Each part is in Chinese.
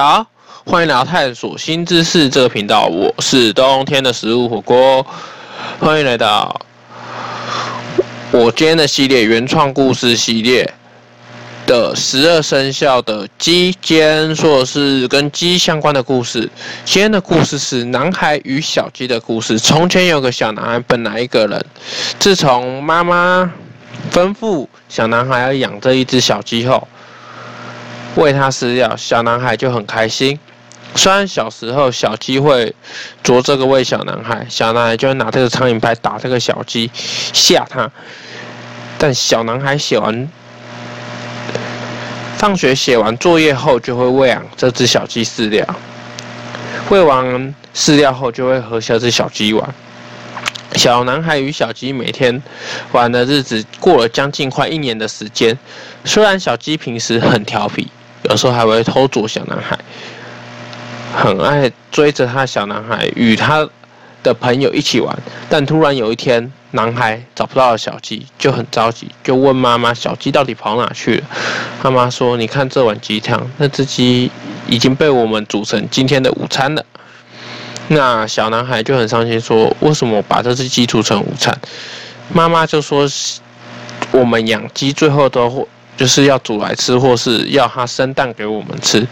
好，欢迎来到探索新知识这个频道，我是冬天的食物火锅，欢迎来到我今天的系列原创故事系列的十二生肖的鸡，今天说的是跟鸡相关的故事。今天的故事是男孩与小鸡的故事。从前有个小男孩，本来一个人，自从妈妈吩咐小男孩要养这一只小鸡后。喂它饲料，小男孩就很开心。虽然小时候小鸡会啄这个喂小男孩，小男孩就会拿这个苍蝇拍打这个小鸡吓它。但小男孩写完放学写完作业后，就会喂养这只小鸡饲料。喂完饲料后，就会和这只小鸡玩。小男孩与小鸡每天玩的日子过了将近快一年的时间。虽然小鸡平时很调皮。有时候还会偷啄小男孩，很爱追着他。小男孩与他的朋友一起玩，但突然有一天，男孩找不到小鸡，就很着急，就问妈妈：“小鸡到底跑哪去了？”妈妈说：“你看这碗鸡汤，那只鸡已经被我们煮成今天的午餐了。”那小男孩就很伤心，说：“为什么把这只鸡煮成午餐？”妈妈就说：“我们养鸡最后都会。”就是要煮来吃，或是要它生蛋给我们吃。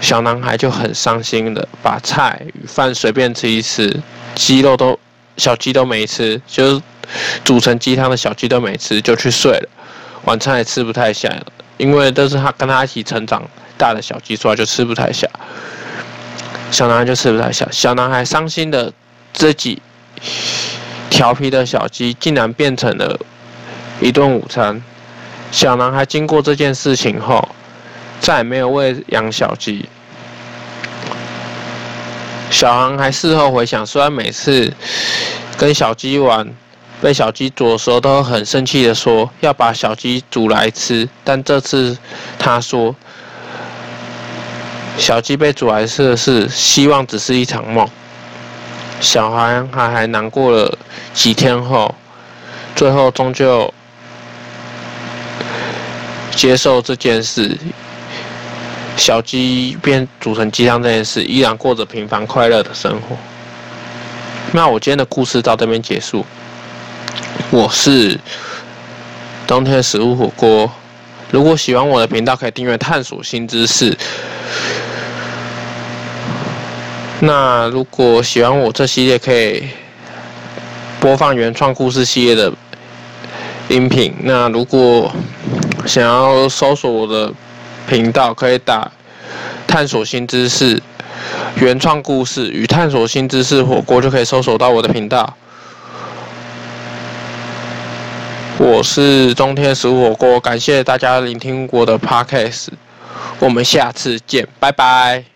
小男孩就很伤心的把菜与饭随便吃一吃，鸡肉都小鸡都没吃，就是煮成鸡汤的小鸡都没吃，就去睡了。晚餐也吃不太下了，因为都是他跟他一起成长大的小鸡，所以就吃不太下。小男孩就吃不太下，小男孩伤心的自己调皮的小鸡，竟然变成了一顿午餐。小男孩经过这件事情后，再也没有喂养小鸡。小男孩事后回想，虽然每次跟小鸡玩，被小鸡啄的时候，都很生气的说要把小鸡煮来吃，但这次他说，小鸡被煮来吃的是希望只是一场梦。小孩还还难过了几天后，最后终究。接受这件事，小鸡变煮成鸡汤这件事，依然过着平凡快乐的生活。那我今天的故事到这边结束。我是冬天的食物火锅。如果喜欢我的频道，可以订阅探索新知识。那如果喜欢我这系列，可以播放原创故事系列的音频。那如果想要搜索我的频道，可以打“探索新知识”、“原创故事”与“探索新知识火锅”，就可以搜索到我的频道。我是中天食物火锅，感谢大家聆听我的 Podcast，我们下次见，拜拜。